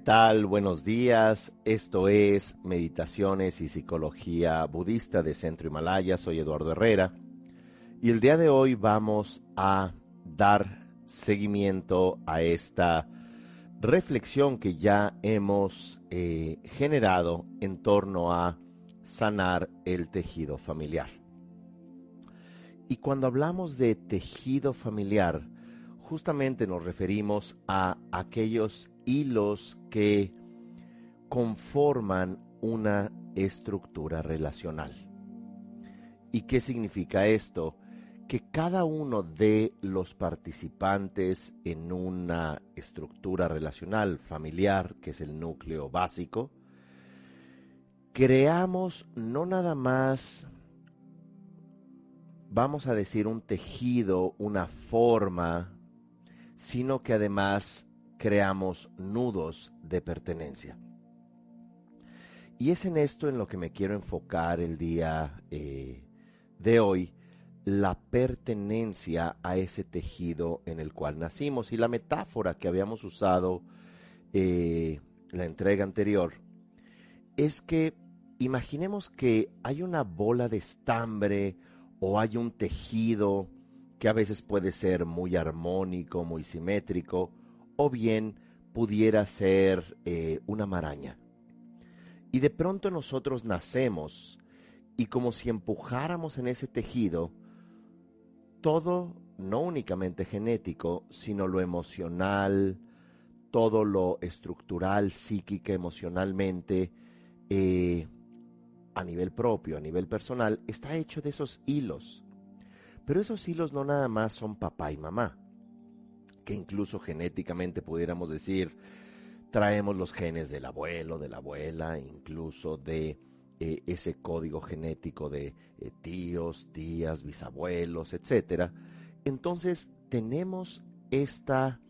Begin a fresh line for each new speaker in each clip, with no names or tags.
¿Qué tal? Buenos días. Esto es Meditaciones y Psicología Budista de Centro Himalaya. Soy Eduardo Herrera. Y el día de hoy vamos a dar seguimiento a esta reflexión que ya hemos eh, generado en torno a sanar el tejido familiar. Y cuando hablamos de tejido familiar, justamente nos referimos a aquellos hilos que conforman una estructura relacional. ¿Y qué significa esto? Que cada uno de los participantes en una estructura relacional familiar, que es el núcleo básico, creamos no nada más, vamos a decir, un tejido, una forma, sino que además creamos nudos de pertenencia. Y es en esto en lo que me quiero enfocar el día eh, de hoy, la pertenencia a ese tejido en el cual nacimos. Y la metáfora que habíamos usado eh, la entrega anterior es que imaginemos que hay una bola de estambre o hay un tejido que a veces puede ser muy armónico, muy simétrico, o bien pudiera ser eh, una maraña. Y de pronto nosotros nacemos y como si empujáramos en ese tejido todo, no únicamente genético, sino lo emocional, todo lo estructural, psíquica, emocionalmente, eh, a nivel propio, a nivel personal, está hecho de esos hilos. Pero esos hilos no nada más son papá y mamá incluso genéticamente pudiéramos decir, traemos los genes del abuelo, de la abuela, incluso de eh, ese código genético de eh, tíos, tías, bisabuelos, etcétera. Entonces tenemos esta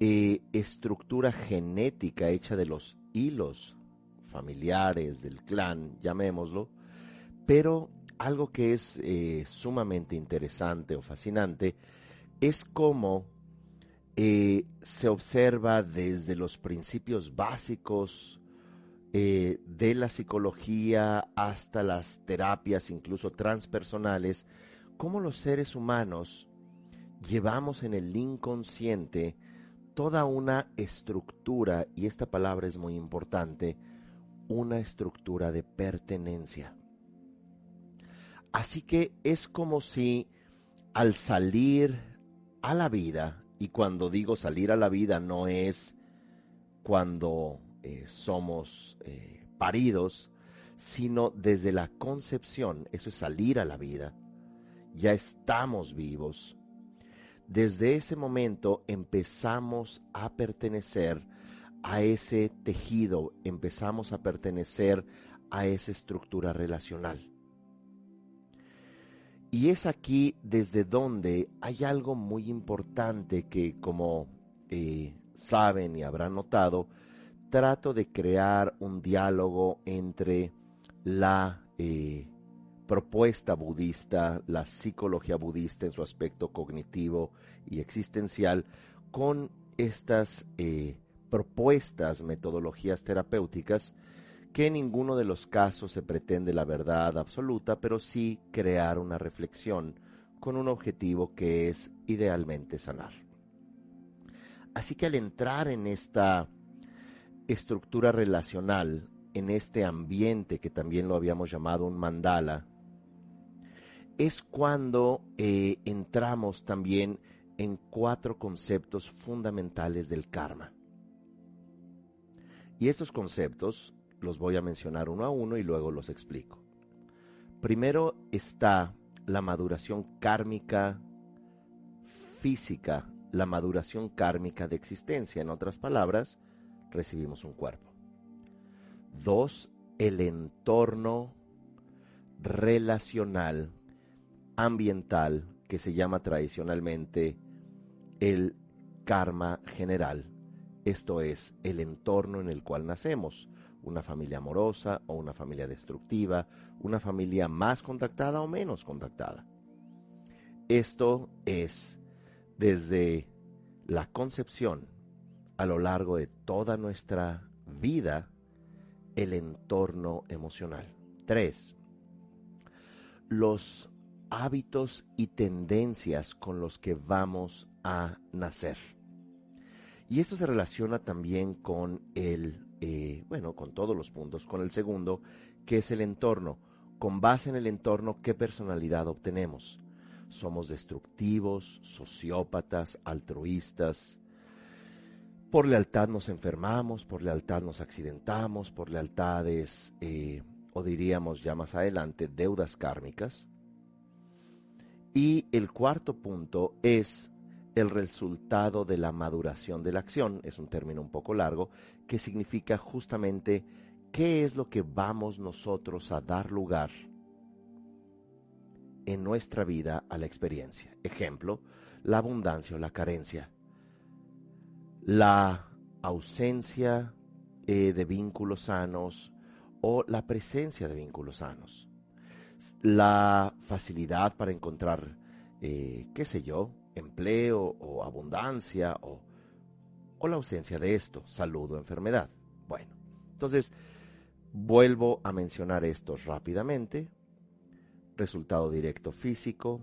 eh, estructura genética hecha de los hilos familiares del clan, llamémoslo, pero algo que es sumamente interesante o fascinante es cómo eh, se observa desde los principios básicos eh, de la psicología hasta las terapias, incluso transpersonales, cómo los seres humanos llevamos en el inconsciente toda una estructura, y esta palabra es muy importante, una estructura de pertenencia. Así que es como si al salir a la vida, y cuando digo salir a la vida no es cuando eh, somos eh, paridos, sino desde la concepción, eso es salir a la vida, ya estamos vivos. Desde ese momento empezamos a pertenecer a ese tejido, empezamos a pertenecer a esa estructura relacional. Y es aquí desde donde hay algo muy importante que, como eh, saben y habrán notado, trato de crear un diálogo entre la eh, propuesta budista, la psicología budista en su aspecto cognitivo y existencial, con estas eh, propuestas, metodologías terapéuticas que en ninguno de los casos se pretende la verdad absoluta, pero sí crear una reflexión con un objetivo que es idealmente sanar. Así que al entrar en esta estructura relacional, en este ambiente que también lo habíamos llamado un mandala, es cuando eh, entramos también en cuatro conceptos fundamentales del karma. Y estos conceptos los voy a mencionar uno a uno y luego los explico. Primero está la maduración kármica física, la maduración kármica de existencia. En otras palabras, recibimos un cuerpo. Dos, el entorno relacional, ambiental, que se llama tradicionalmente el karma general. Esto es el entorno en el cual nacemos una familia amorosa o una familia destructiva, una familia más contactada o menos contactada. Esto es desde la concepción a lo largo de toda nuestra vida el entorno emocional. Tres, los hábitos y tendencias con los que vamos a nacer. Y esto se relaciona también con el, eh, bueno, con todos los puntos, con el segundo, que es el entorno. Con base en el entorno, ¿qué personalidad obtenemos? Somos destructivos, sociópatas, altruistas. Por lealtad nos enfermamos, por lealtad nos accidentamos, por lealtades, eh, o diríamos ya más adelante, deudas kármicas. Y el cuarto punto es el resultado de la maduración de la acción, es un término un poco largo, que significa justamente qué es lo que vamos nosotros a dar lugar en nuestra vida a la experiencia. Ejemplo, la abundancia o la carencia, la ausencia eh, de vínculos sanos o la presencia de vínculos sanos la facilidad para encontrar, eh, qué sé yo, empleo o abundancia o, o la ausencia de esto, salud o enfermedad. Bueno, entonces vuelvo a mencionar esto rápidamente. Resultado directo físico,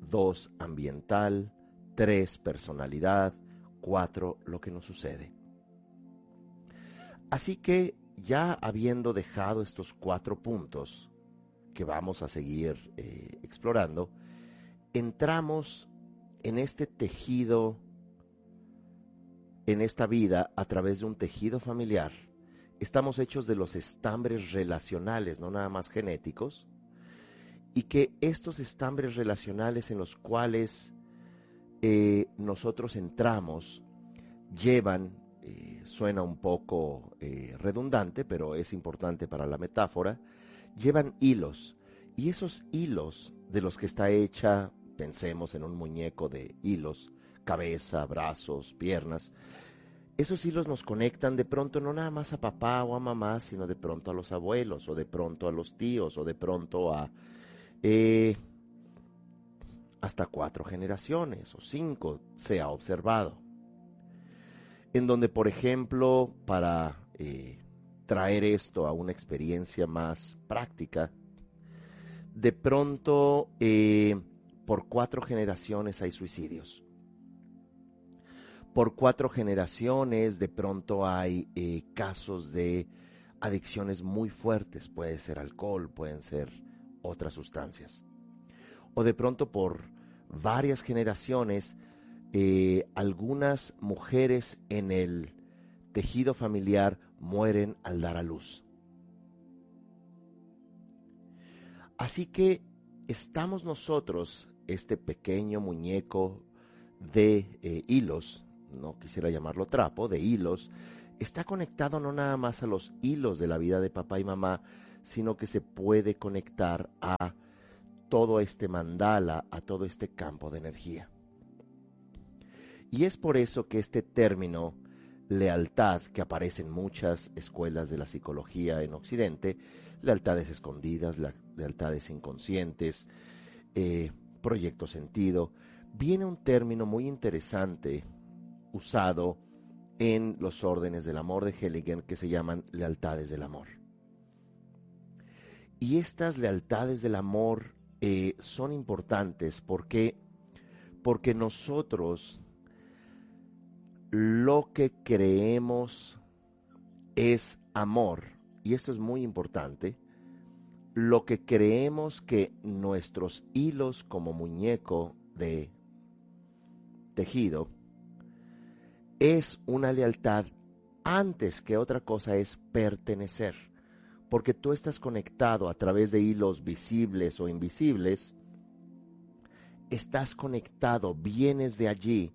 dos ambiental, tres personalidad, cuatro lo que nos sucede. Así que ya habiendo dejado estos cuatro puntos, que vamos a seguir eh, explorando, entramos en este tejido, en esta vida, a través de un tejido familiar. Estamos hechos de los estambres relacionales, no nada más genéticos, y que estos estambres relacionales en los cuales eh, nosotros entramos llevan, eh, suena un poco redundante, pero es importante para la metáfora, llevan hilos y esos hilos de los que está hecha, pensemos en un muñeco de hilos, cabeza, brazos, piernas, esos hilos nos conectan de pronto no nada más a papá o a mamá, sino de pronto a los abuelos, o de pronto a los tíos, o de pronto a eh, hasta cuatro generaciones o cinco se ha observado. En donde, por ejemplo, para eh, traer esto a una experiencia más práctica, de pronto eh, por cuatro generaciones hay suicidios. Por cuatro generaciones de pronto hay eh, casos de adicciones muy fuertes, puede ser alcohol, pueden ser otras sustancias. O de pronto por varias generaciones, eh, algunas mujeres en el tejido familiar mueren al dar a luz. Así que estamos nosotros, este pequeño muñeco de eh, hilos, no quisiera llamarlo trapo, de hilos, está conectado no nada más a los hilos de la vida de papá y mamá, sino que se puede conectar a todo este mandala, a todo este campo de energía. Y es por eso que este término lealtad que aparece en muchas escuelas de la psicología en Occidente, lealtades escondidas, lealtades inconscientes, eh, proyecto sentido, viene un término muy interesante usado en los órdenes del amor de Hellinger que se llaman lealtades del amor. Y estas lealtades del amor eh, son importantes porque, porque nosotros lo que creemos es amor, y esto es muy importante, lo que creemos que nuestros hilos como muñeco de tejido es una lealtad antes que otra cosa es pertenecer, porque tú estás conectado a través de hilos visibles o invisibles, estás conectado, vienes de allí,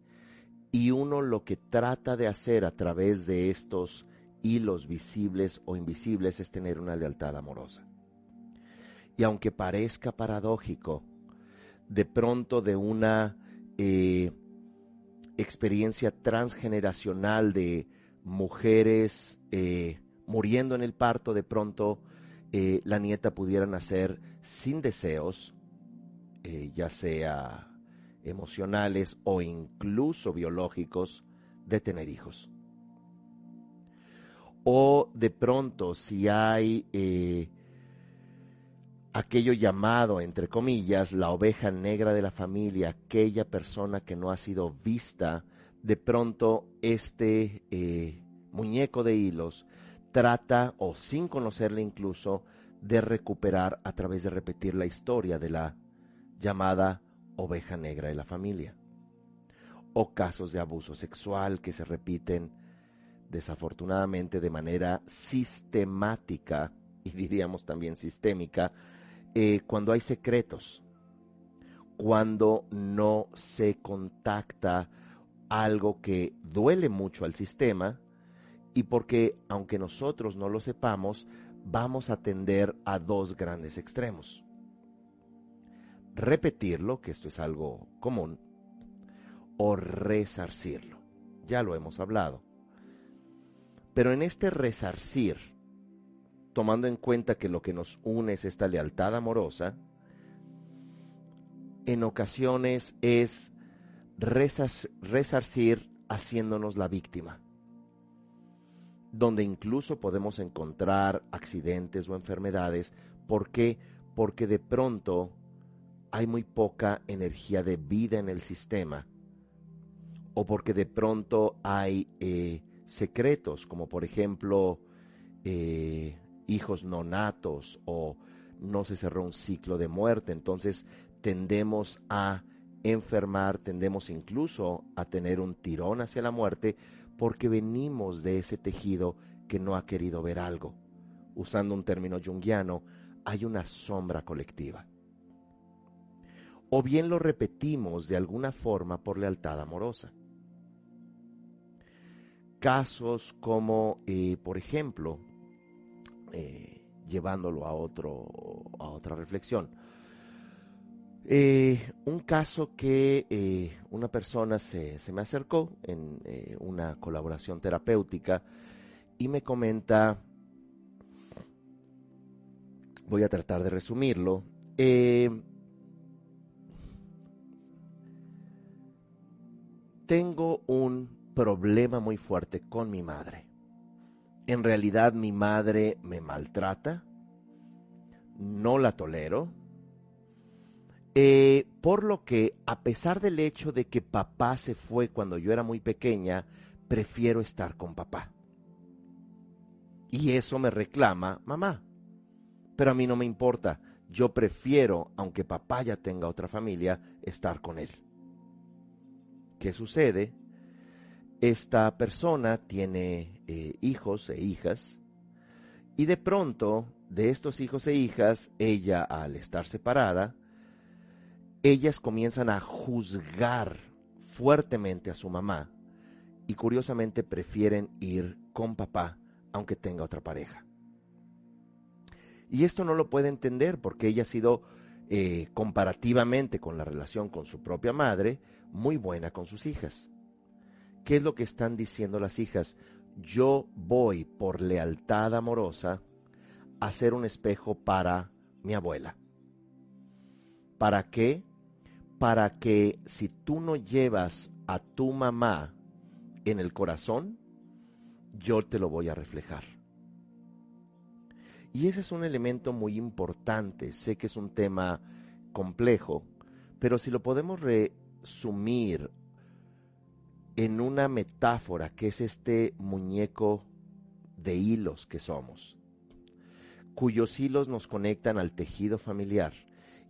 y uno lo que trata de hacer a través de estos hilos visibles o invisibles es tener una lealtad amorosa. Y aunque parezca paradójico, de pronto de una eh, experiencia transgeneracional de mujeres eh, muriendo en el parto, de pronto eh, la nieta pudiera nacer sin deseos, ya sea emocionales o incluso biológicos de tener hijos. O de pronto, si hay aquello llamado, entre comillas, la oveja negra de la familia, aquella persona que no ha sido vista, de pronto este eh, muñeco de hilos trata, o sin conocerle incluso, de recuperar a través de repetir la historia de la llamada oveja negra de la familia. O casos de abuso sexual que se repiten desafortunadamente de manera sistemática y diríamos también sistémica eh, cuando hay secretos, cuando no se contacta algo que duele mucho al sistema y porque, aunque nosotros no lo sepamos, vamos a tender a dos grandes extremos. Repetirlo, que esto es algo común, o resarcirlo. Ya lo hemos hablado. Pero en este resarcir, tomando en cuenta que lo que nos une es esta lealtad amorosa, en ocasiones es resarcir haciéndonos la víctima, donde incluso podemos encontrar accidentes o enfermedades. ¿Por qué? Porque de pronto hay muy poca energía de vida en el sistema, o porque de pronto hay eh, secretos, como por ejemplo eh, hijos no natos o no se cerró un ciclo de muerte. Entonces tendemos a enfermar, tendemos incluso a tener un tirón hacia la muerte porque venimos de ese tejido que no ha querido ver algo. Usando un término junguiano, hay una sombra colectiva. O bien lo repetimos de alguna forma por lealtad amorosa. Casos como, eh, por ejemplo, eh, llevándolo a, otro, a otra reflexión. Eh, un caso que eh, una persona se, se, me acercó en una colaboración terapéutica y me comenta, voy a tratar de resumirlo, tengo un problema muy fuerte con mi madre en realidad mi madre me maltrata, no la tolero, eh, por lo que a pesar del hecho de que papá se fue cuando yo era muy pequeña, prefiero estar con papá. Y eso me reclama mamá. Pero a mí no me importa, yo prefiero, aunque papá ya tenga otra familia, estar con él. ¿Qué sucede? Esta persona tiene eh, hijos e hijas y de pronto de estos hijos e hijas, ella al estar separada, ellas comienzan a juzgar fuertemente a su mamá y curiosamente prefieren ir con papá aunque tenga otra pareja. Y esto no lo puede entender porque ella ha sido eh, comparativamente con la relación con su propia madre muy buena con sus hijas. ¿Qué es lo que están diciendo las hijas? Yo voy por lealtad amorosa a ser un espejo para mi abuela. ¿Para qué? Para que si tú no llevas a tu mamá en el corazón, yo te lo voy a reflejar. Y ese es un elemento muy importante. Sé que es un tema complejo, pero si lo podemos resumir en una metáfora que es este muñeco de hilos que somos, cuyos hilos nos conectan al tejido familiar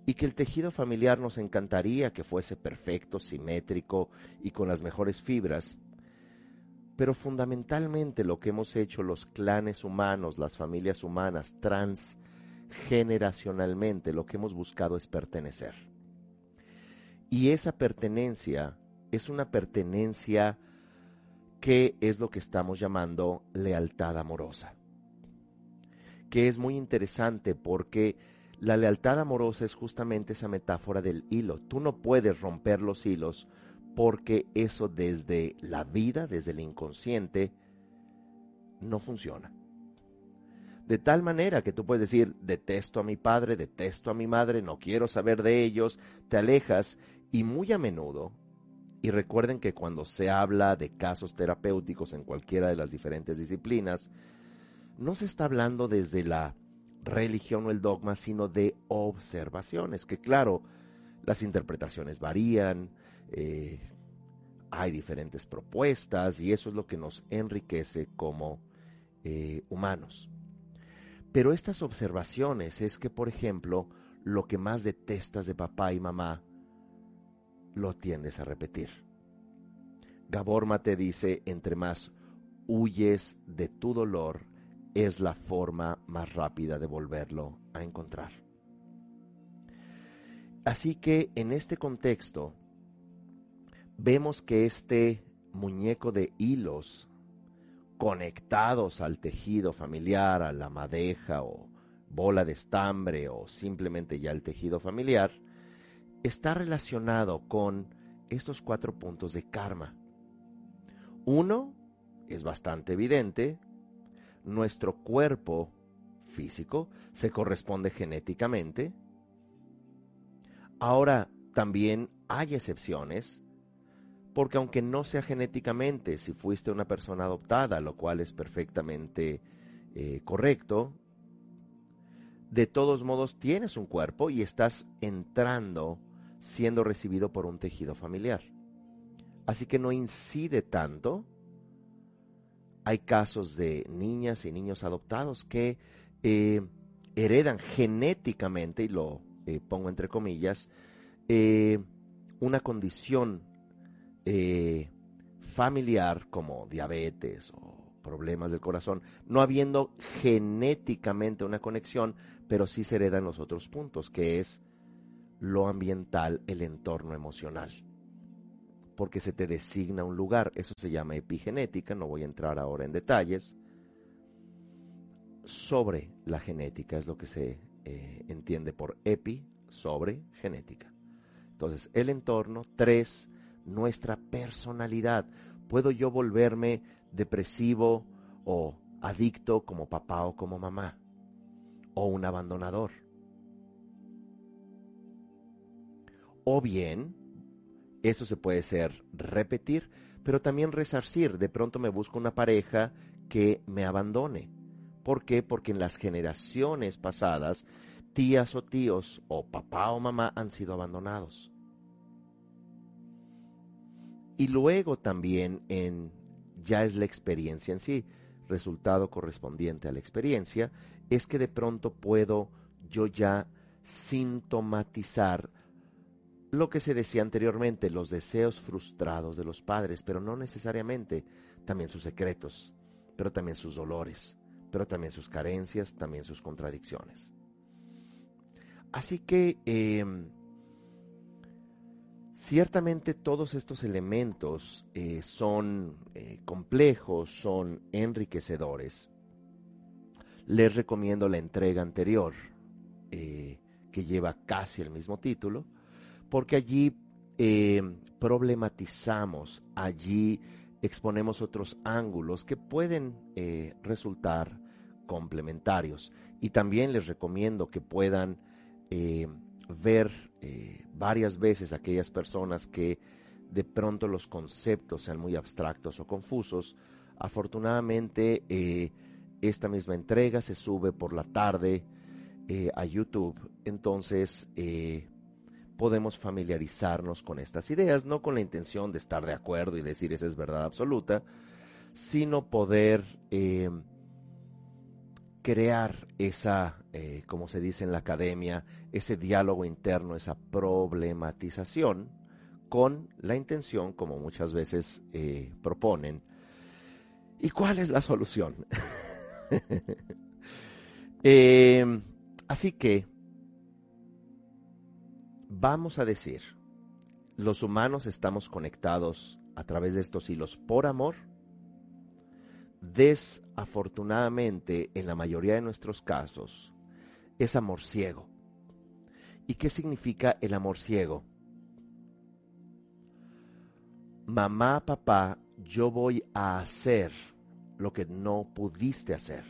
y que el tejido familiar nos encantaría que fuese perfecto, simétrico y con las mejores fibras, pero fundamentalmente lo que hemos hecho los clanes humanos, las familias humanas, transgeneracionalmente, lo que hemos buscado es pertenecer. Y esa pertenencia es una pertenencia que es lo que estamos llamando lealtad amorosa. Que es muy interesante porque la lealtad amorosa es justamente esa metáfora del hilo. Tú no puedes romper los hilos porque eso desde la vida, desde el inconsciente, no funciona. De tal manera que tú puedes decir, detesto a mi padre, detesto a mi madre, no quiero saber de ellos, te alejas y muy a menudo y recuerden que cuando se habla de casos terapéuticos en cualquiera de las diferentes disciplinas, no se está hablando desde la religión o el dogma, sino de observaciones, que claro, las interpretaciones varían, eh, hay diferentes propuestas y eso es lo que nos enriquece como eh, humanos. Pero estas observaciones es que, por ejemplo, lo que más detestas de papá y mamá, lo tiendes a repetir. Gabor Mate dice, entre más huyes de tu dolor, es la forma más rápida de volverlo a encontrar. Así que en este contexto, vemos que este muñeco de hilos conectados al tejido familiar, a la madeja o bola de estambre o simplemente ya el tejido familiar, está relacionado con estos cuatro puntos de karma. Uno es bastante evidente, nuestro cuerpo físico se corresponde genéticamente. Ahora, también hay excepciones, porque aunque no sea genéticamente, si fuiste una persona adoptada, lo cual es perfectamente eh, correcto, de todos modos tienes un cuerpo y estás entrando siendo recibido por un tejido familiar. Así que no incide tanto hay casos de niñas y niños adoptados que eh, heredan genéticamente, y lo eh, pongo entre comillas, eh, una condición familiar como diabetes o problemas del corazón, no habiendo genéticamente una conexión, pero sí se heredan los otros puntos, que es lo ambiental, el entorno emocional porque se te designa un lugar. Eso se llama epigenética, no voy a entrar ahora en detalles. Sobre la genética es lo que se eh, entiende por epi, sobre genética. Entonces, el entorno. Tres, nuestra personalidad. ¿Puedo yo volverme depresivo o adicto como papá o como mamá? ¿O un abandonador? O bien eso se puede ser repetir, pero también resarcir. De pronto me busco una pareja que me abandone. ¿Por qué? Porque en las generaciones pasadas, tías o tíos, o papá o mamá han sido abandonados. Y luego también en, ya es la experiencia en sí, resultado correspondiente a la experiencia, es que de pronto puedo yo ya sintomatizar lo que se decía anteriormente, los deseos frustrados de los padres, pero no necesariamente también sus secretos, pero también sus dolores, pero también sus carencias, también sus contradicciones. Así que em, ciertamente todos estos elementos eh, son eh, complejos, son enriquecedores. Les recomiendo la entrega anterior, eh, que lleva casi el mismo título, porque allí eh, problematizamos, allí exponemos otros ángulos que pueden eh, resultar complementarios. Y también les recomiendo que puedan eh, ver varias veces aquellas personas que de pronto los conceptos sean muy abstractos o confusos. Afortunadamente, esta misma entrega se sube por la tarde a YouTube. Entonces, podemos familiarizarnos con estas ideas, no con la intención de estar de acuerdo y decir esa es verdad absoluta, sino poder eh, crear esa, eh, como se dice en la academia, ese diálogo interno, esa problematización, con la intención, como muchas veces eh, proponen, ¿y cuál es la solución? así que vamos a decir, los humanos estamos conectados a través de estos hilos por amor. Desafortunadamente, en la mayoría de nuestros casos, es amor ciego. ¿Y qué significa el amor ciego? Mamá, papá, yo voy a hacer lo que no pudiste hacer.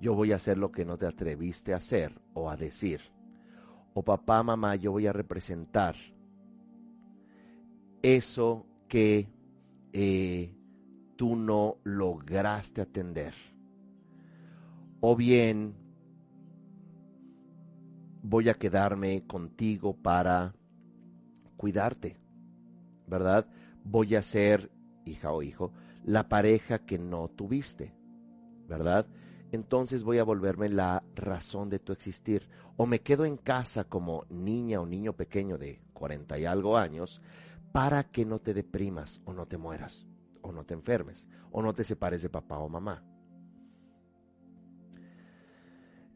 Yo voy a hacer lo que no te atreviste a hacer o a decir o papá, mamá, yo voy a representar eso que eh, tú no lograste atender. o bien voy a quedarme contigo para cuidarte, ¿verdad? Voy a ser, hija o hijo, la pareja que no tuviste, ¿verdad? Entonces voy a volverme la razón de tu existir. O me quedo en casa como niña o niño pequeño de 40 y algo años para que no te deprimas o no te mueras o no te enfermes o no te separes de papá o mamá.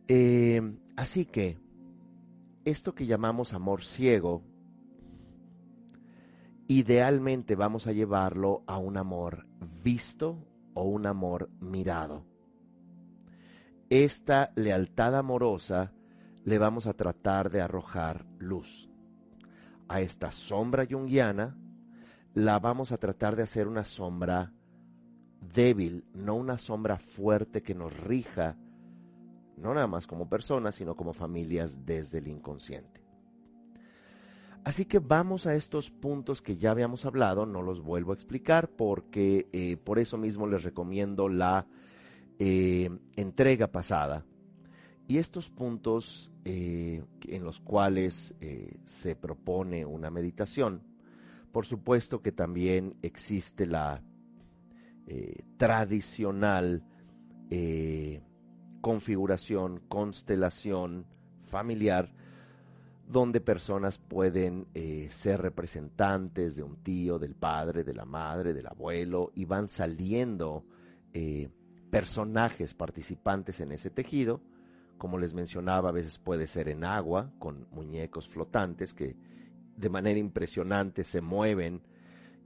Eh, así que esto que llamamos amor ciego, idealmente vamos a llevarlo a un amor visto o un amor mirado. Esta lealtad amorosa le vamos a tratar de arrojar luz. A esta sombra yunguiana la vamos a tratar de hacer una sombra débil, no una sombra fuerte que nos rija no nada más como personas, sino como familias desde el inconsciente. Así que vamos a estos puntos que ya habíamos hablado, no los vuelvo a explicar porque eh, por eso mismo les recomiendo la eh, entrega pasada. Y estos puntos eh, en los cuales se propone una meditación, por supuesto que también existe la tradicional configuración, constelación familiar, donde personas pueden eh, ser representantes de un tío, del padre, de la madre, del abuelo, y van saliendo eh, personajes participantes en ese tejido. Como les mencionaba, a veces puede ser en agua, con muñecos flotantes que de manera impresionante se mueven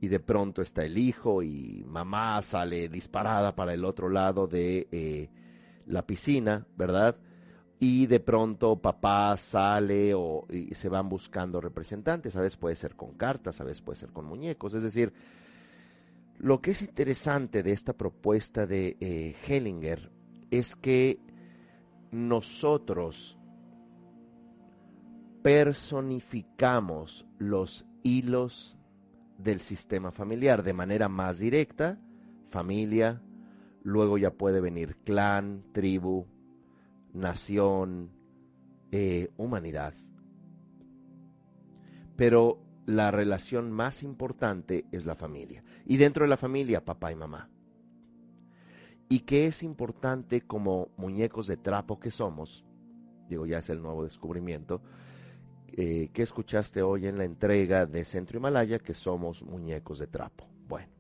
y de pronto está el hijo y mamá sale disparada para el otro lado de eh, la piscina, ¿verdad? Y de pronto papá sale o y se van buscando representantes, a veces puede ser con cartas, a veces puede ser con muñecos, es decir, lo que es interesante de esta propuesta de eh, Hellinger es que nosotros personificamos los hilos del sistema familiar de manera más directa, familia, luego ya puede venir clan, tribu, nación, eh, humanidad. Pero la relación más importante es la familia. Y dentro de la familia, papá y mamá. Y que es importante como muñecos de trapo que somos, digo, ya es el nuevo descubrimiento, eh, que escuchaste hoy en la entrega de Centro Himalaya, que somos muñecos de trapo. Bueno,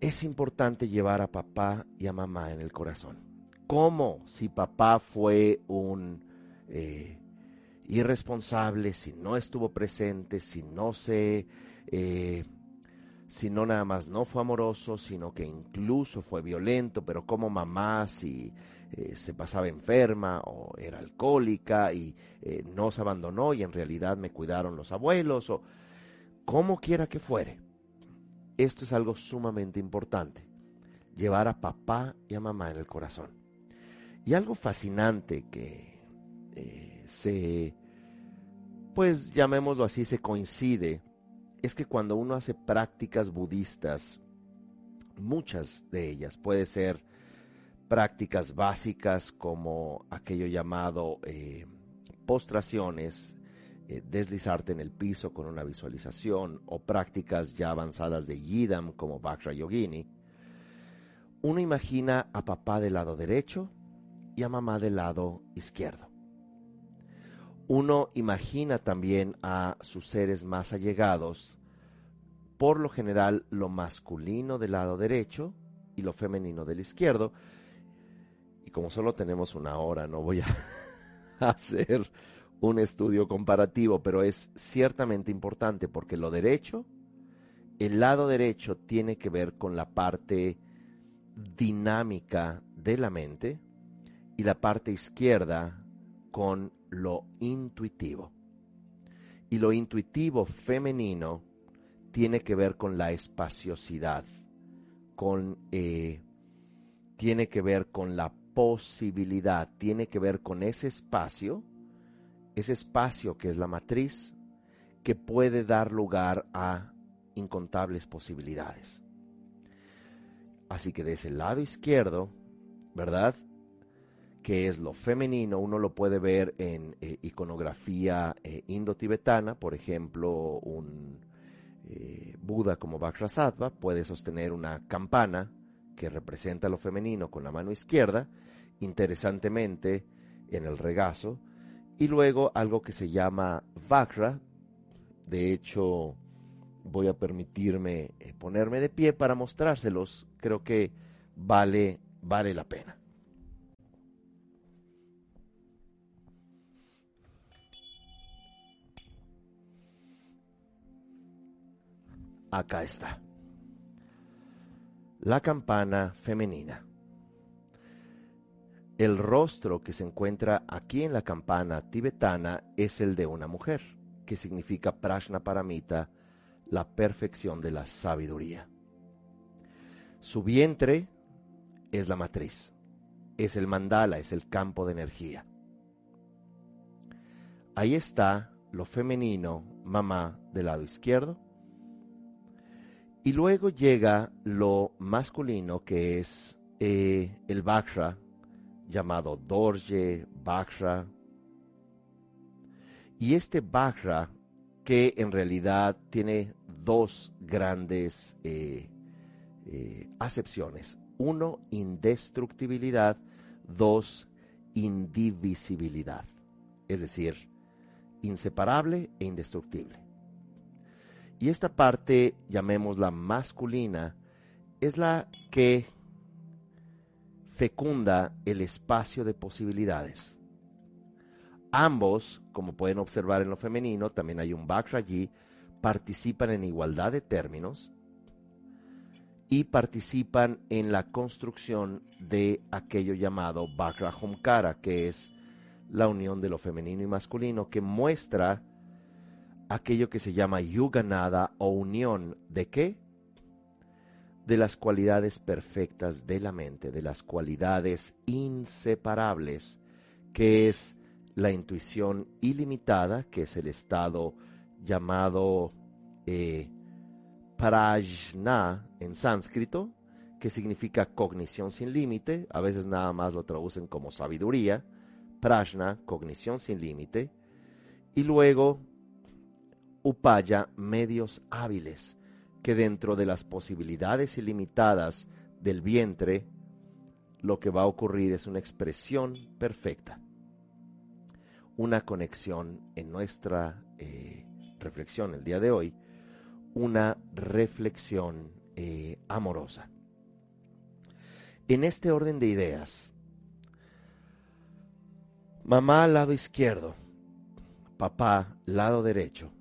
es importante llevar a papá y a mamá en el corazón. ¿Cómo si papá fue un eh, irresponsable, si no estuvo presente, si no se, eh, si no nada más no fue amoroso, sino que incluso fue violento, pero como mamá si eh, se pasaba enferma o era alcohólica y no se abandonó y en realidad me cuidaron los abuelos o como quiera que fuere esto es algo sumamente importante, llevar a papá y a mamá en el corazón. Y algo fascinante que eh, se, pues llamémoslo así, se coincide, es que cuando uno hace prácticas budistas, muchas de ellas, puede ser prácticas básicas como aquello llamado eh, postraciones, eh, deslizarte en el piso con una visualización o prácticas ya avanzadas de Yidam como Bhakra Yogini, uno imagina a papá del lado derecho y a mamá del lado izquierdo. Uno imagina también a sus seres más allegados, por lo general lo masculino del lado derecho y lo femenino del izquierdo. Y como solo tenemos una hora, no voy a hacer un estudio comparativo, pero es ciertamente importante porque lo derecho, el lado derecho tiene que ver con la parte dinámica de la mente y la parte izquierda con lo intuitivo. Y lo intuitivo femenino tiene que ver con la espaciosidad, con, eh, tiene que ver con la posibilidad, tiene que ver con ese espacio ese espacio que es la matriz que puede dar lugar a incontables posibilidades. Así que de ese lado izquierdo ¿verdad? Que es lo femenino, uno lo puede ver en eh, iconografía eh, indo-tibetana, por ejemplo, un eh, Buda como Vajrasattva puede sostener una campana que representa lo femenino con la mano izquierda, interesantemente en el regazo, y luego algo que se llama Vajra, de hecho voy a permitirme ponerme de pie para mostrárselos, creo que vale, vale la pena. Acá está. La campana femenina. El rostro que se encuentra aquí en la campana tibetana es el de una mujer, que significa Prashna Paramita, la perfección de la sabiduría. Su vientre es la matriz, es el mandala, es el campo de energía. Ahí está lo femenino, mamá del lado izquierdo. Y luego llega lo masculino, que es eh, el Vajra, llamado Dorje, Vajra. Y este Vajra, que en realidad tiene dos grandes eh, eh, acepciones. Uno, indestructibilidad. Dos, indivisibilidad. Es decir, inseparable e indestructible. Y esta parte, llamémosla masculina, es la que fecunda el espacio de posibilidades. Ambos, como pueden observar en lo femenino, también hay un Bakra allí, participan en igualdad de términos y participan en la construcción de aquello llamado Bakra Homkara, que es la unión de lo femenino y masculino, que muestra aquello que se llama Yuganada o unión de qué? De las cualidades perfectas de la mente, de las cualidades inseparables, que es la intuición ilimitada, que es el estado llamado eh, prajna en sánscrito, que significa cognición sin límite, a veces nada más lo traducen como sabiduría, prajna, cognición sin límite, y luego upaya, medios hábiles, que dentro de las posibilidades ilimitadas del vientre, lo que va a ocurrir es una expresión perfecta, una conexión en nuestra eh, reflexión el día de hoy, una reflexión eh, amorosa. En este orden de ideas, mamá lado izquierdo, papá lado derecho,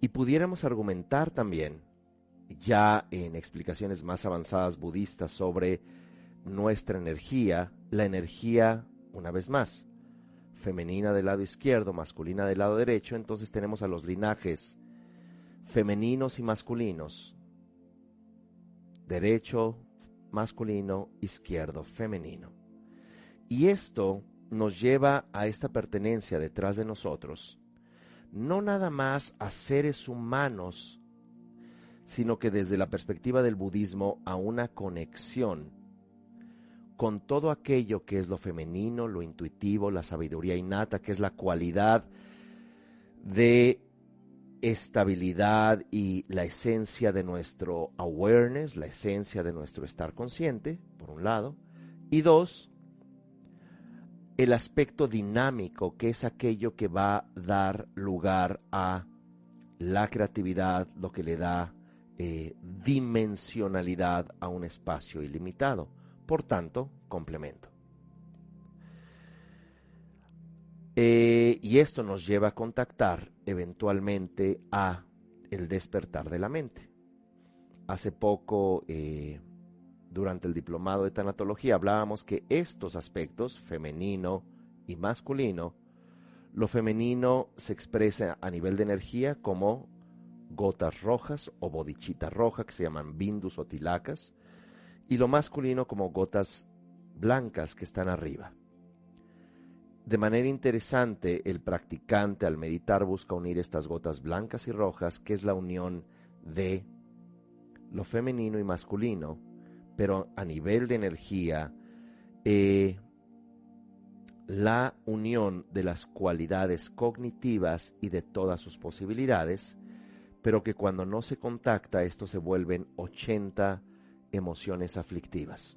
y pudiéramos argumentar también, ya en explicaciones más avanzadas budistas sobre nuestra energía, la energía, una vez más, femenina del lado izquierdo, masculina del lado derecho, entonces tenemos a los linajes femeninos y masculinos, derecho, masculino, izquierdo, femenino. Y esto nos lleva a esta pertenencia detrás de nosotros, no nada más a seres humanos, sino que desde la perspectiva del budismo a una conexión con todo aquello que es lo femenino, lo intuitivo, la sabiduría innata, que es la cualidad de estabilidad y la esencia de nuestro awareness, la esencia de nuestro estar consciente, por un lado, y dos, el aspecto dinámico, que es aquello que va a dar lugar a la creatividad, lo que le da eh, dimensionalidad a un espacio ilimitado por tanto, complemento. Eh, y esto nos lleva a contactar eventualmente a el despertar de la mente. Hace poco, eh, durante el diplomado de tanatología, hablábamos que estos aspectos, femenino y masculino, lo femenino se expresa a nivel de energía como gotas rojas o bodichita roja, que se llaman bindus o tilacas, y lo masculino como gotas blancas que están arriba. De manera interesante, el practicante al meditar busca unir estas gotas blancas y rojas, que es la unión de lo femenino y masculino, pero a nivel de energía eh, la unión de las cualidades cognitivas y de todas sus posibilidades, pero que cuando no se contacta esto se vuelven 80 emociones aflictivas,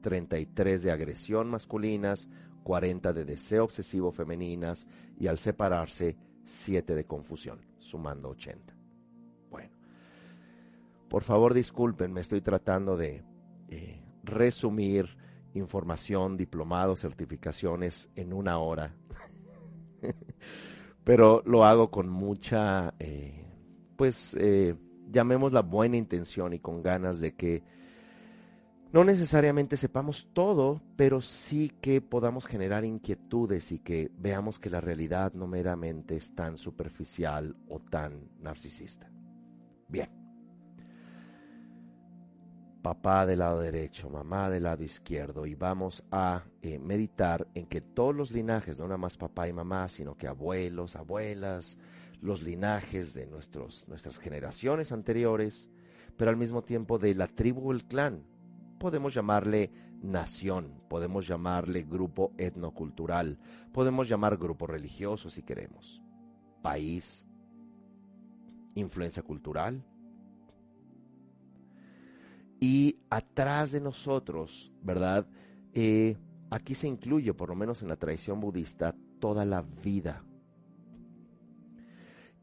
33 de agresión masculinas, 40 de deseo obsesivo femeninas y al separarse 7 de confusión, sumando 80. Bueno, por favor disculpen, me estoy tratando de eh, resumir información, diplomados, certificaciones en una hora. Pero lo hago con mucha, eh, pues, eh, llamemos la buena intención y con ganas de que no necesariamente sepamos todo, pero sí que podamos generar inquietudes y que veamos que la realidad no meramente es tan superficial o tan narcisista. Bien papá del lado derecho, mamá del lado izquierdo y vamos a eh, meditar en que todos los linajes, no nada más papá y mamá, sino que abuelos, abuelas, los linajes de nuestros, nuestras generaciones anteriores, pero al mismo tiempo de la tribu o el clan. Podemos llamarle nación, podemos llamarle grupo etnocultural, podemos llamar grupo religioso si queremos, país, influencia cultural, y atrás de nosotros, ¿verdad? Eh, aquí se incluye, por lo menos en la tradición budista, toda la vida.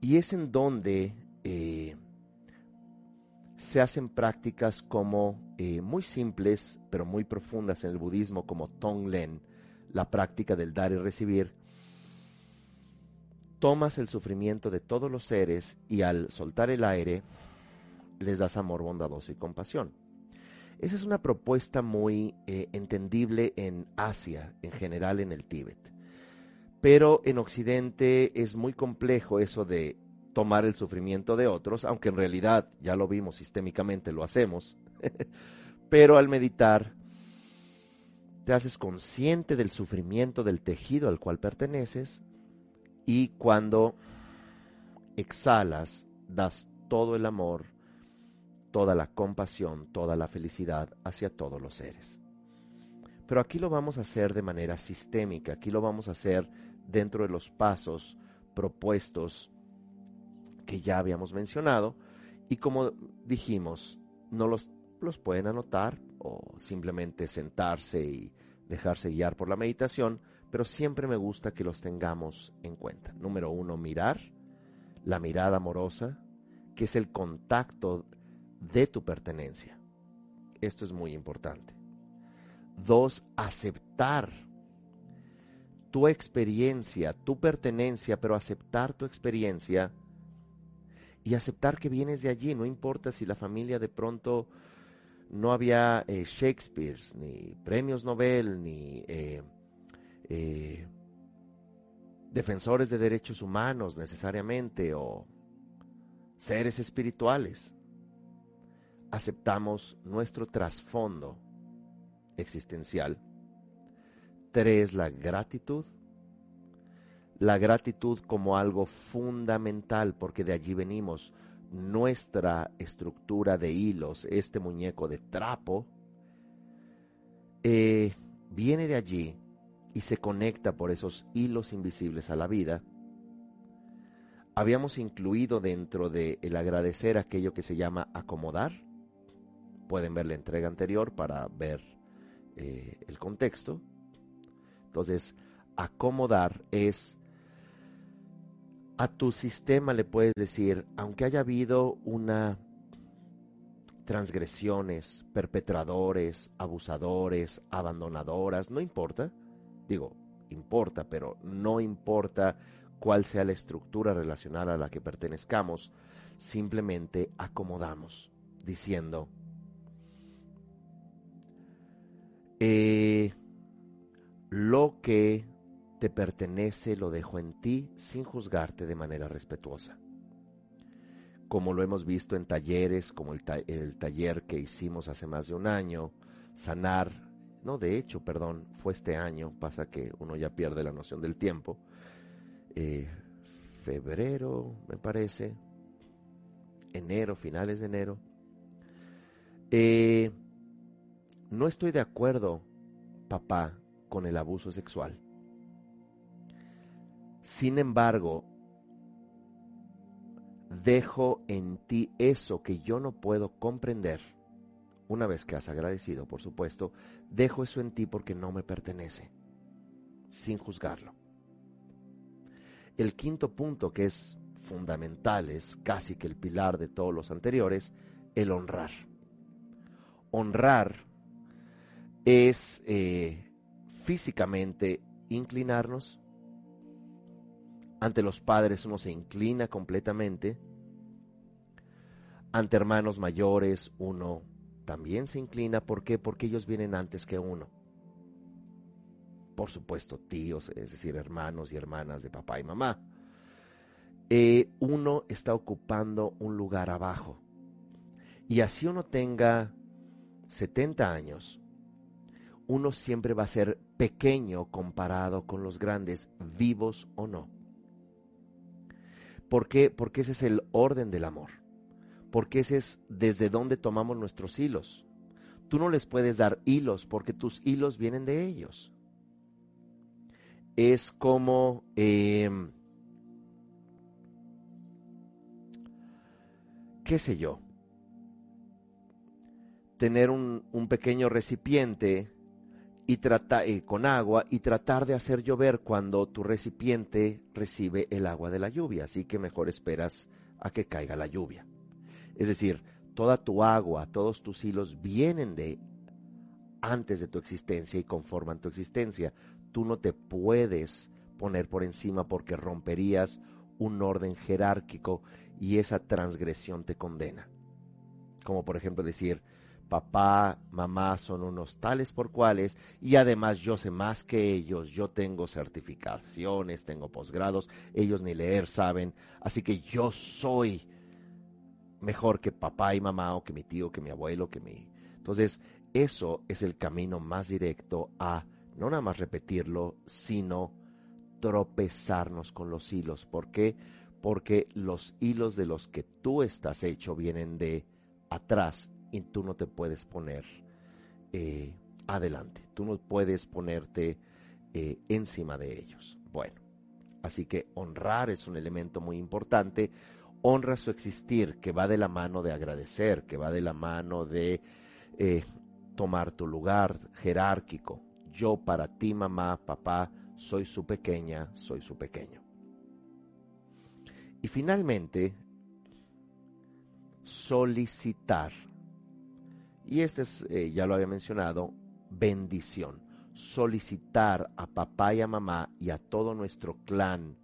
Y es en donde eh, se hacen prácticas como eh, muy simples, pero muy profundas en el budismo, como Tonglen, la práctica del dar y recibir. Tomas el sufrimiento de todos los seres y al soltar el aire les das amor bondadoso y compasión. Esa es una propuesta muy eh, entendible en Asia, en general en el Tíbet. Pero en Occidente es muy complejo eso de tomar el sufrimiento de otros, aunque en realidad, ya lo vimos sistémicamente, lo hacemos. Pero al meditar, te haces consciente del sufrimiento del tejido al cual perteneces y cuando exhalas, das todo el amor toda la compasión, toda la felicidad hacia todos los seres. Pero aquí lo vamos a hacer de manera sistémica, aquí lo vamos a hacer dentro de los pasos propuestos que ya habíamos mencionado y como dijimos, no los, los pueden anotar o simplemente sentarse y dejarse guiar por la meditación, pero siempre me gusta que los tengamos en cuenta. Número uno, mirar, la mirada amorosa, que es el contacto de tu pertenencia. Esto es muy importante. Dos, aceptar tu experiencia, tu pertenencia, pero aceptar tu experiencia y aceptar que vienes de allí. No importa si la familia de pronto no había eh, Shakespeare, ni premios Nobel, ni eh, eh, defensores de derechos humanos necesariamente, o seres espirituales aceptamos nuestro trasfondo existencial. Tres, la gratitud. La gratitud como algo fundamental, porque de allí venimos. Nuestra estructura de hilos, este muñeco de trapo, eh, viene de allí y se conecta por esos hilos invisibles a la vida. Habíamos incluido dentro de el agradecer aquello que se llama acomodar, pueden ver la entrega anterior para ver eh, el contexto. Entonces, acomodar es a tu sistema le puedes decir, aunque haya habido una transgresiones, perpetradores, abusadores, abandonadoras, no importa, digo, importa, pero no importa cuál sea la estructura relacional a la que pertenezcamos, simplemente acomodamos, diciendo, Eh, lo que te pertenece lo dejo en ti sin juzgarte de manera respetuosa. Como lo hemos visto en talleres, como el, taller que hicimos hace más de un año, sanar, no, de hecho, perdón, fue este año, pasa que uno ya pierde la noción del tiempo, eh, febrero, me parece, enero, finales de enero. Eh, no estoy de acuerdo papá con el abuso sexual. Sin embargo, dejo en ti eso que yo no puedo comprender. Una vez que has agradecido, por supuesto, dejo eso en ti porque no me pertenece, sin juzgarlo. El quinto punto, que es fundamental, es casi que el pilar de todos los anteriores, el honrar. Honrar es eh, físicamente inclinarnos. Ante los padres uno se inclina completamente. Ante hermanos mayores uno también se inclina. ¿Por qué? Porque ellos vienen antes que uno. Por supuesto, tíos, es decir, hermanos y hermanas de papá y mamá. Eh, uno está ocupando un lugar abajo. Y así uno tenga 70 años, uno siempre va a ser pequeño comparado con los grandes, vivos o no. ¿Por qué? Porque ese es el orden del amor. Porque ese es desde donde tomamos nuestros hilos. Tú no les puedes dar hilos porque tus hilos vienen de ellos. Es como... Em, qué sé yo, tener un, un pequeño recipiente y eh, con agua y tratar de hacer llover cuando tu recipiente recibe el agua de la lluvia. Así que mejor esperas a que caiga la lluvia. Es decir, toda tu agua, todos tus hilos vienen de antes de tu existencia y conforman tu existencia. Tú no te puedes poner por encima porque romperías un orden jerárquico y esa transgresión te condena. Como por ejemplo decir, papá, mamá son unos tales por cuales y además yo sé más que ellos, yo tengo certificaciones, tengo posgrados, ellos ni leer saben, así que yo soy mejor que papá y mamá o que mi tío, que mi abuelo, que mi... Entonces, eso es el camino más directo a no nada más repetirlo, sino tropezarnos con los hilos. ¿Por qué? Porque los hilos de los que tú estás hecho vienen de atrás y tú no te puedes poner eh, adelante, tú no puedes ponerte eh, encima de ellos. Bueno, así que honrar es un elemento muy importante. Honra su existir, que va de la mano de agradecer, que va de la mano de eh, tomar tu lugar jerárquico. Yo para ti, mamá, papá, soy su pequeña, soy su pequeño. Y finalmente, solicitar y este es, eh, ya lo había mencionado, bendición. Solicitar a papá y a mamá y a todo nuestro clan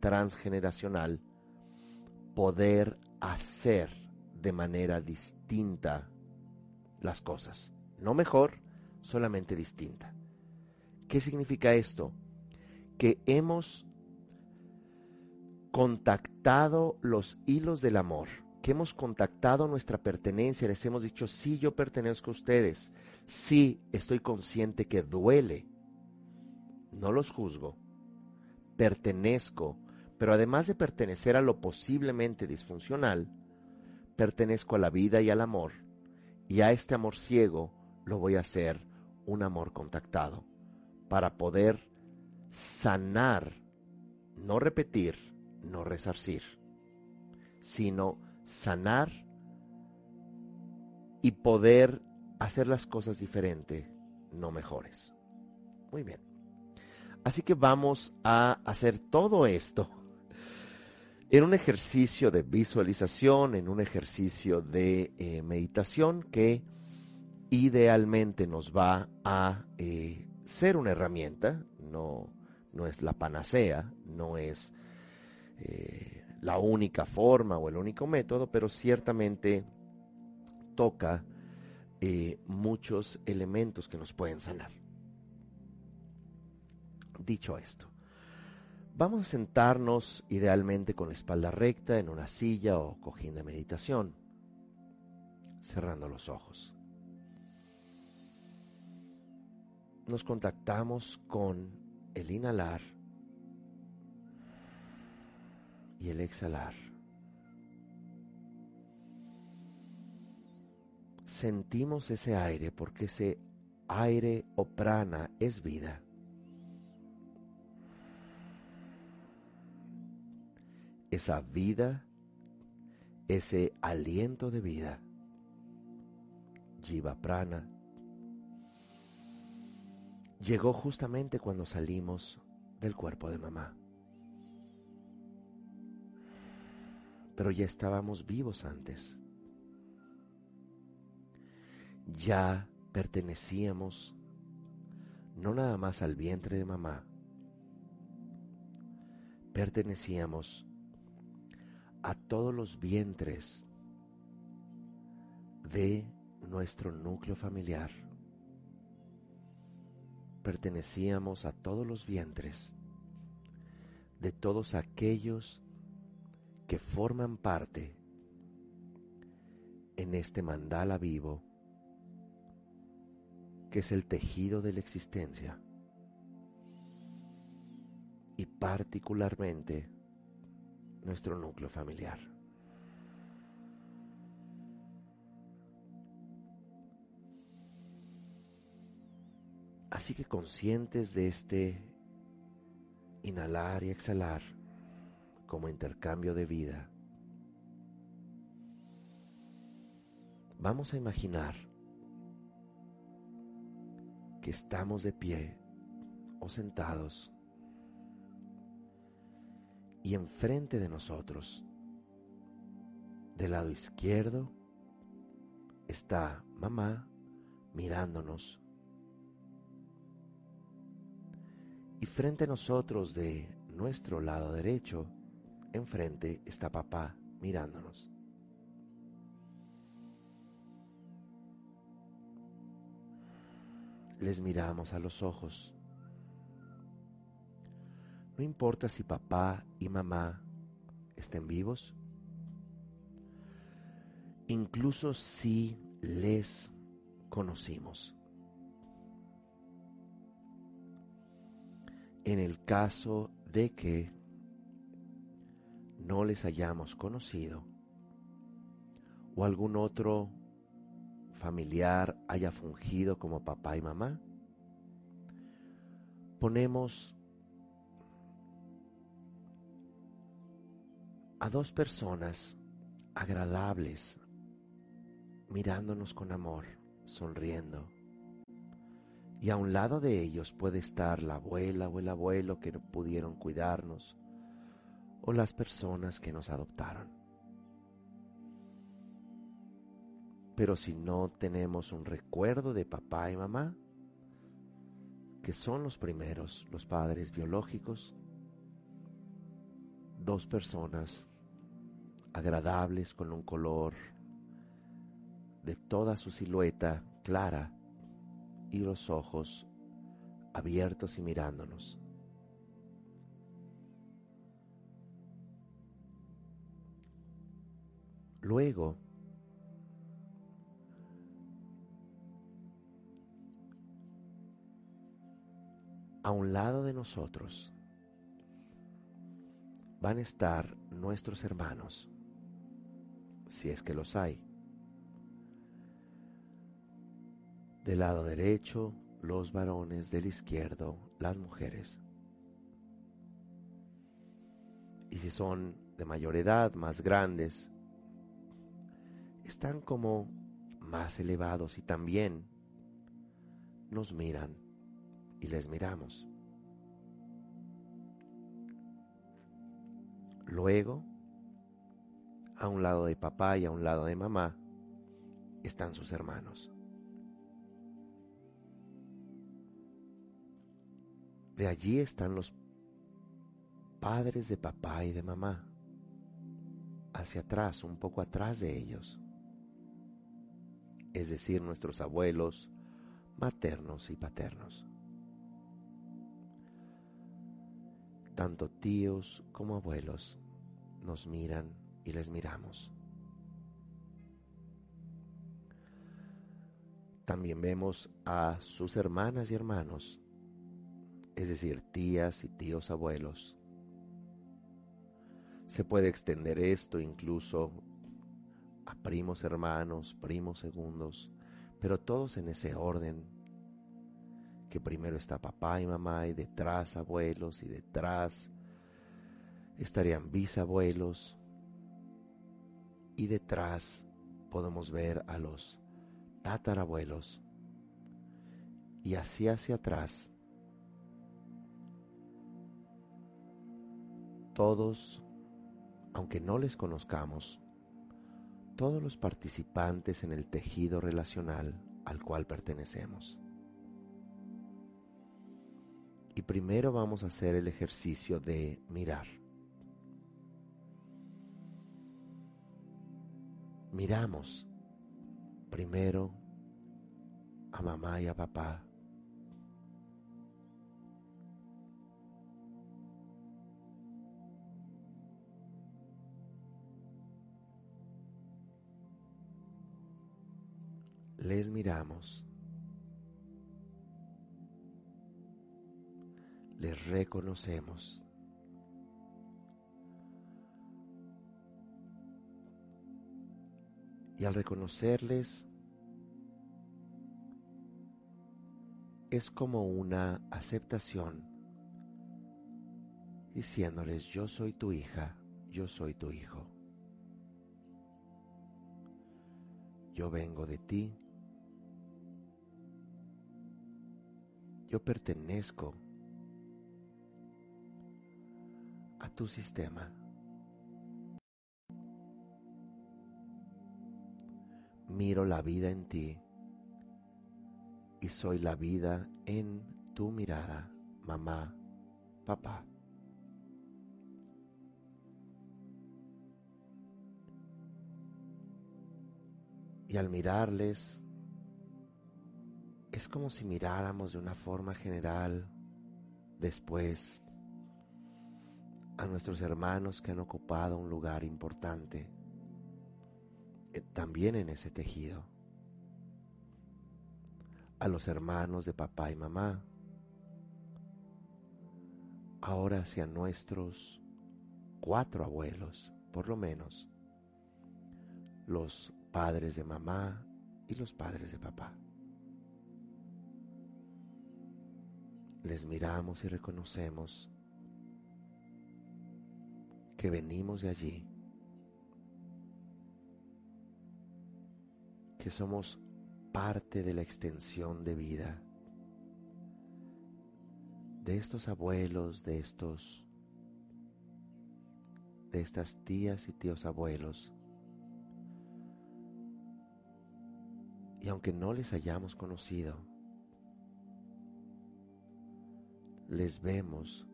transgeneracional poder hacer de manera distinta las cosas. No mejor, solamente distinta. ¿Qué significa esto? Que hemos contactado los hilos del amor que hemos contactado nuestra pertenencia, les hemos dicho, sí, yo pertenezco a ustedes, sí, estoy consciente que duele, no los juzgo, pertenezco, pero además de pertenecer a lo posiblemente disfuncional, pertenezco a la vida y al amor, y a este amor ciego lo voy a hacer un amor contactado, para poder sanar, no repetir, no resarcir, sino sanar y poder hacer las cosas diferente, no mejores. Muy bien. Así que vamos a hacer todo esto en un ejercicio de visualización, en un ejercicio de eh, meditación que idealmente nos va a eh, ser una herramienta, no, no es la panacea, no es eh, la única forma o el único método, pero ciertamente toca eh, muchos elementos que nos pueden sanar. Dicho esto, vamos a sentarnos idealmente con la espalda recta en una silla o cojín de meditación, cerrando los ojos. Nos contactamos con el inhalar y el exhalar. Sentimos ese aire porque ese aire o prana es vida. Esa vida, ese aliento de vida, Jiva Prana, llegó justamente cuando salimos del cuerpo de mamá. Pero ya estábamos vivos antes. Ya pertenecíamos no nada más al vientre de mamá, pertenecíamos a todos los vientres de nuestro núcleo familiar. Pertenecíamos a todos los vientres de todos aquellos que forman parte en este mandala vivo que es el tejido de la existencia y particularmente nuestro núcleo familiar. Así que conscientes de este inhalar y exhalar como intercambio de vida, vamos a imaginar que estamos de pie o sentados y enfrente de nosotros, del lado izquierdo, está mamá mirándonos. Y frente a nosotros de nuestro lado derecho, enfrente está papá mirándonos. les miramos a los ojos. No importa si papá y mamá estén vivos, incluso si les conocimos. En el caso de que no les hayamos conocido o algún otro familiar haya fungido como papá y mamá, ponemos a dos personas agradables mirándonos con amor, sonriendo. Y a un lado de ellos puede estar la abuela o el abuelo que pudieron cuidarnos, o las personas que nos adoptaron. Pero si no tenemos un recuerdo de papá y mamá, que son los primeros, los padres biológicos, dos personas agradables con un color de toda su silueta clara y los ojos abiertos y mirándonos. Luego, a un lado de nosotros van a estar nuestros hermanos, si es que los hay. Del lado derecho, los varones, del izquierdo, las mujeres. Y si son de mayor edad, más grandes, están como más elevados y también nos miran y les miramos. Luego, a un lado de papá y a un lado de mamá, están sus hermanos. De allí están los padres de papá y de mamá, hacia atrás, un poco atrás de ellos, es decir, nuestros abuelos maternos y paternos. tanto tíos como abuelos nos miran y les miramos. También vemos a sus hermanas y hermanos, es decir, tías y tíos abuelos. Se puede extender esto incluso primos hermanos, primos segundos, pero todos en ese orden que primero está papá y mamá y detrás abuelos y detrás estarían bisabuelos y detrás podemos ver a los tatarabuelos y así hacia atrás todos, aunque no les conozcamos, todos los participantes en el tejido relacional al cual pertenecemos. Y primero vamos a hacer el ejercicio de mirar. Miramos primero a mamá y a papá. Les miramos. Les reconocemos. Y al reconocerles, es como una aceptación, diciéndoles, yo soy tu hija, yo soy tu hijo. Yo vengo de ti. Yo pertenezco a tu sistema. miro la vida en ti y soy la vida en tu mirada, mamá, papá. Y al mirarles, es como si miráramos de una forma general después a nuestros hermanos que han ocupado un lugar importante eh, también en ese tejido. A los hermanos de papá y mamá. Ahora hacia nuestros cuatro abuelos, por lo menos. Los padres de mamá y los padres de papá. Les miramos y reconocemos que venimos de allí que somos parte de la extensión de vida de estos abuelos, de estos, de estas tías y tíos abuelos. Y aunque no les hayamos conocido, les vemos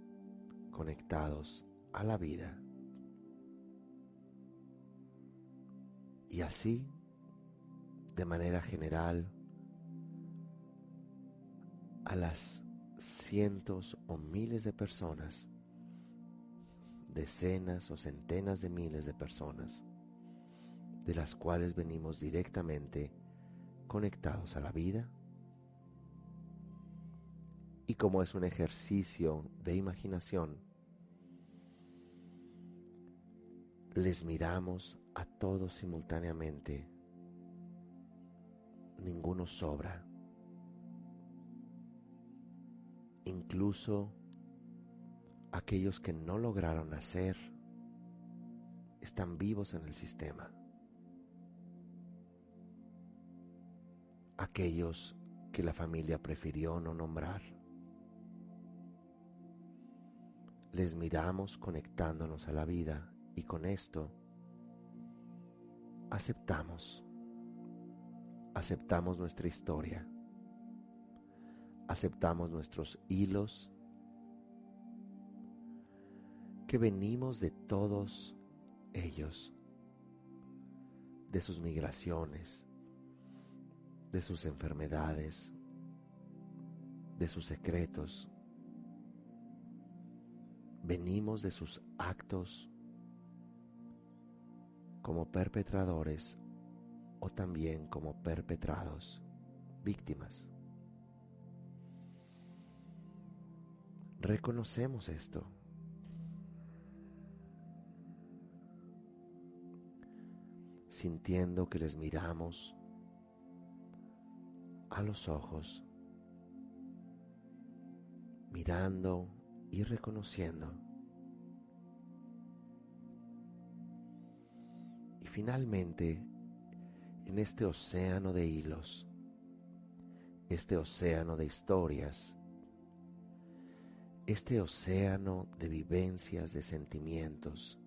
conectados a la vida. Y así de manera general a las cientos o miles de personas, decenas o centenas de miles de personas, de las cuales venimos directamente conectados a la vida. Y como es un ejercicio de imaginación, les miramos a todos simultáneamente ninguno sobra. Incluso aquellos que no lograron nacer están vivos en el sistema. Aquellos que la familia prefirió no nombrar. Les miramos conectándonos a la vida y con esto aceptamos aceptamos nuestra historia, aceptamos nuestros hilos, que venimos de todos ellos, de sus migraciones, de sus enfermedades, de sus secretos. Venimos de sus actos como perpetradores o también como perpetrados, víctimas. Reconocemos esto. sintiendo que les miramos a los ojos mirando y reconociendo. Y finalmente, en este océano de hilos, este océano de historias, este océano de vivencias, de sentimientos,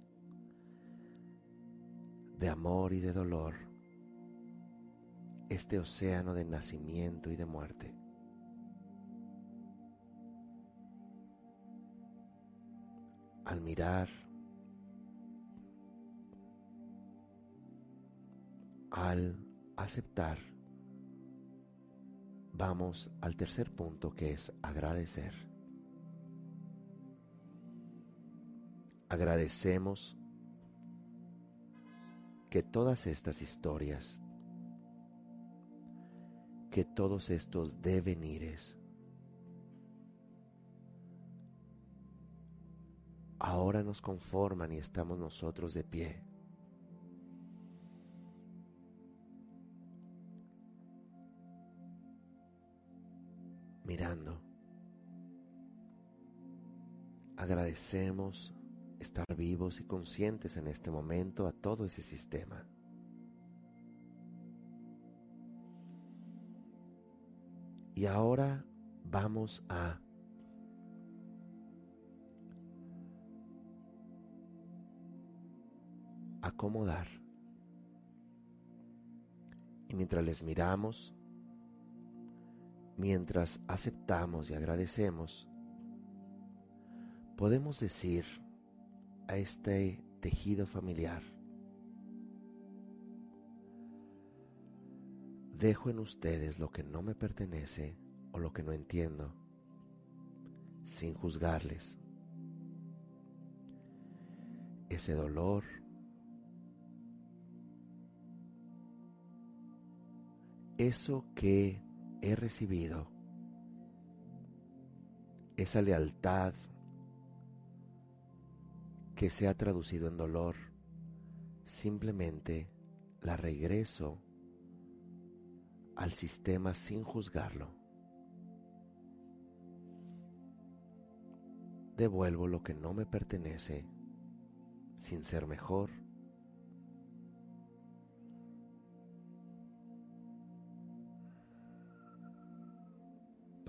de amor y de dolor, este océano de nacimiento y de muerte. Al mirar, al aceptar, vamos al tercer punto que es agradecer. Agradecemos que todas estas historias, que todos estos devenires, ahora nos conforman y estamos nosotros de pie. Mirando. Agradecemos estar vivos y conscientes en este momento a todo ese sistema. Y ahora vamos a acomodar. Y mientras les miramos, mientras aceptamos y agradecemos, podemos decir a este tejido familiar. Dejo en ustedes lo que no me pertenece o lo que no entiendo, sin juzgarles. Ese dolor, eso que he recibido, esa lealtad que se ha traducido en dolor, simplemente la regreso al sistema sin juzgarlo. Devuelvo lo que no me pertenece sin ser mejor.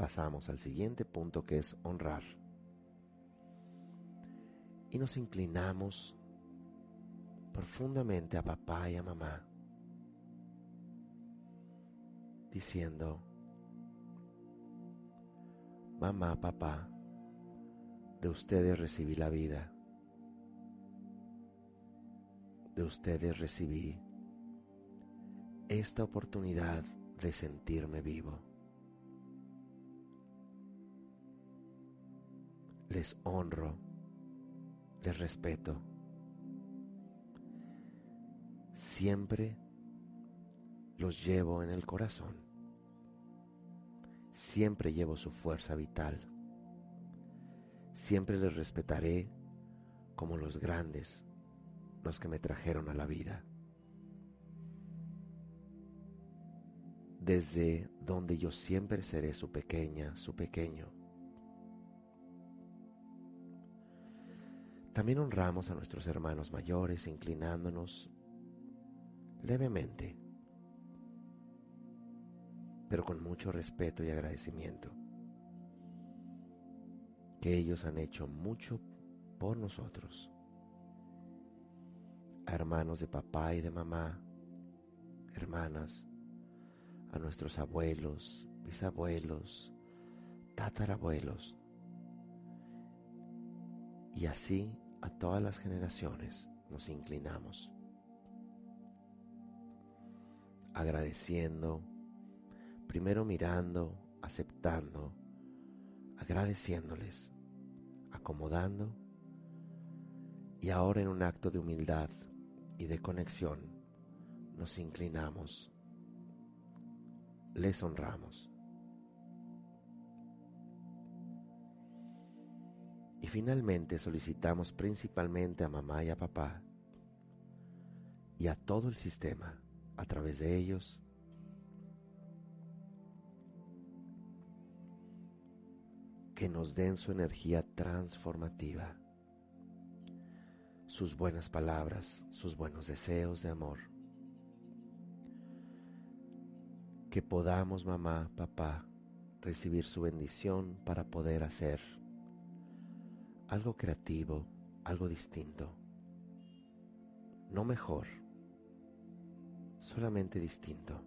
Pasamos al siguiente punto que es honrar y nos inclinamos profundamente a papá y a mamá, diciendo, mamá, papá, de ustedes recibí la vida, de ustedes recibí esta oportunidad de sentirme vivo. Les honro les respeto. Siempre los llevo en el corazón. Siempre llevo su fuerza vital. Siempre les respetaré como los grandes, los que me trajeron a la vida. Desde donde yo siempre seré su pequeña, su pequeño También honramos a nuestros hermanos mayores inclinándonos levemente, pero con mucho respeto y agradecimiento, que ellos han hecho mucho por nosotros. A hermanos de papá y de mamá, hermanas, a nuestros abuelos, bisabuelos, tatarabuelos, y así a todas las generaciones nos inclinamos, agradeciendo, primero mirando, aceptando, agradeciéndoles, acomodando y ahora en un acto de humildad y de conexión nos inclinamos, les honramos. Y finalmente solicitamos principalmente a mamá y a papá y a todo el sistema a través de ellos que nos den su energía transformativa, sus buenas palabras, sus buenos deseos de amor. Que podamos, mamá, papá, recibir su bendición para poder hacer algo creativo, algo distinto. No mejor, solamente distinto.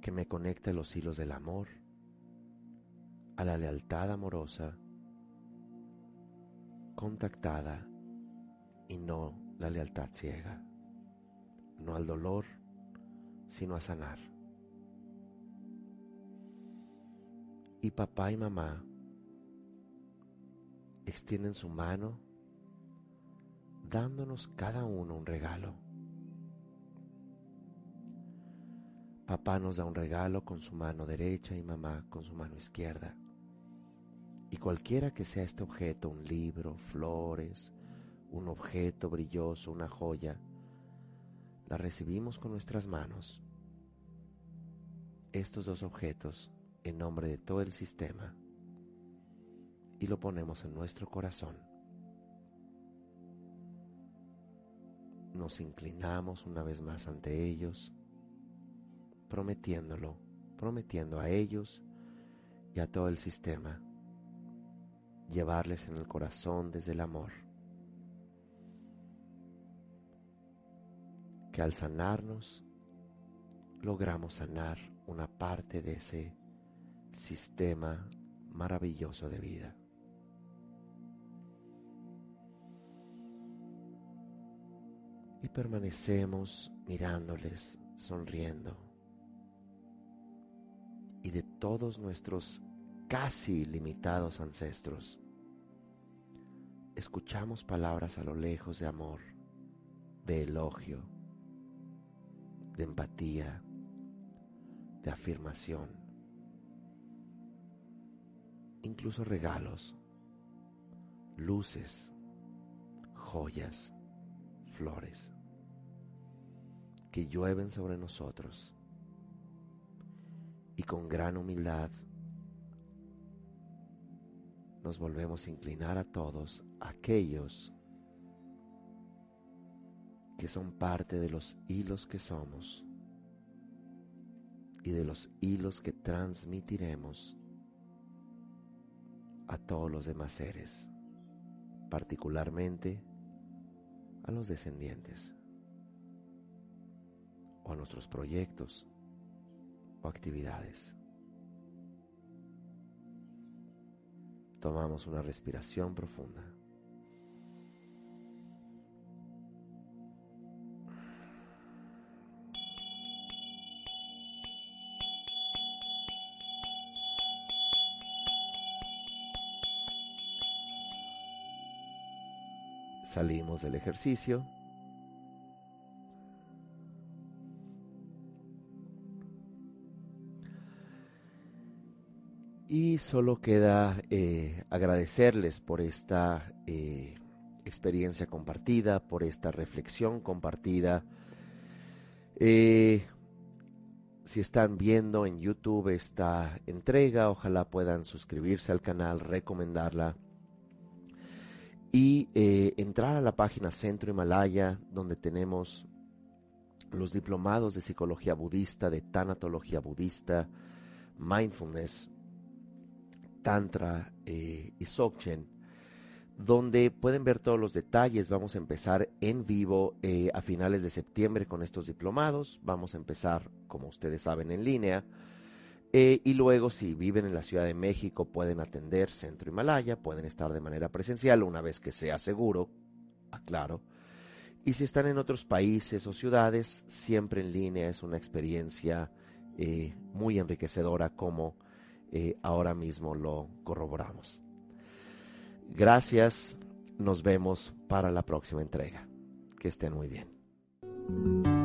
Que me conecte a los hilos del amor, a la lealtad amorosa, contactada y no la lealtad ciega. No al dolor, sino a sanar. Y papá y mamá extienden su mano dándonos cada uno un regalo. Papá nos da un regalo con su mano derecha y mamá con su mano izquierda. Y cualquiera que sea este objeto, un libro, flores, un objeto brilloso, una joya, la recibimos con nuestras manos. Estos dos objetos en nombre de todo el sistema y lo ponemos en nuestro corazón. Nos inclinamos una vez más ante ellos, prometiéndolo, prometiendo a ellos y a todo el sistema, llevarles en el corazón desde el amor. Que al sanarnos, logramos sanar una parte de ese sistema maravilloso de vida. Y permanecemos mirándoles, sonriendo. Y de todos nuestros casi limitados ancestros, escuchamos palabras a lo lejos de amor, de elogio, de empatía, de afirmación, incluso regalos, luces, joyas, flores que llueven sobre nosotros y con gran humildad nos volvemos a inclinar a todos aquellos que son parte de los hilos que somos y de los hilos que transmitiremos a todos los demás seres, particularmente a los descendientes o a nuestros proyectos o actividades. Tomamos una respiración profunda. Salimos del ejercicio Y solo queda eh, agradecerles por esta eh, experiencia compartida, por esta reflexión compartida. Eh, si están viendo en YouTube esta entrega, ojalá puedan suscribirse al canal, recomendarla y entrar a la página Centro Himalaya, donde tenemos los diplomados de psicología budista, de tanatología budista, mindfulness, Tantra eh, y Sokchen, donde pueden ver todos los detalles. Vamos a empezar en vivo eh, a finales de septiembre con estos diplomados. Vamos a empezar, como ustedes saben, en línea. Eh, y luego, si viven en la Ciudad de México, pueden atender Centro Himalaya, pueden estar de manera presencial una vez que sea seguro, aclaro. Y si están en otros países o ciudades, siempre en línea es una experiencia muy enriquecedora como eh, ahora mismo lo corroboramos. Gracias, nos vemos para la próxima entrega. Que estén muy bien.